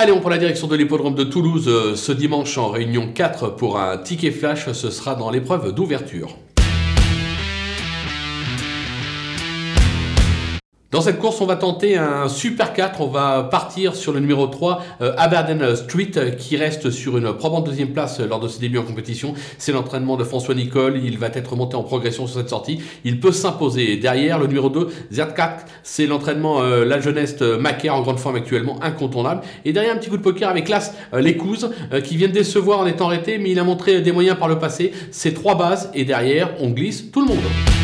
Allez, on prend la direction de l'hippodrome de Toulouse euh, ce dimanche en réunion 4 pour un ticket flash. Ce sera dans l'épreuve d'ouverture. Dans cette course, on va tenter un Super 4. On va partir sur le numéro 3, euh, Aberdeen Street, euh, qui reste sur une probante deuxième place lors de ses débuts en compétition. C'est l'entraînement de François Nicole. Il va être monté en progression sur cette sortie. Il peut s'imposer. Derrière, le numéro 2, Zertkat, c'est l'entraînement euh, la jeunesse Macaire en grande forme actuellement, incontournable. Et derrière, un petit coup de poker avec l'As Lécouse, qui vient de décevoir en étant arrêté, mais il a montré des moyens par le passé. C'est trois bases. Et derrière, on glisse tout le monde.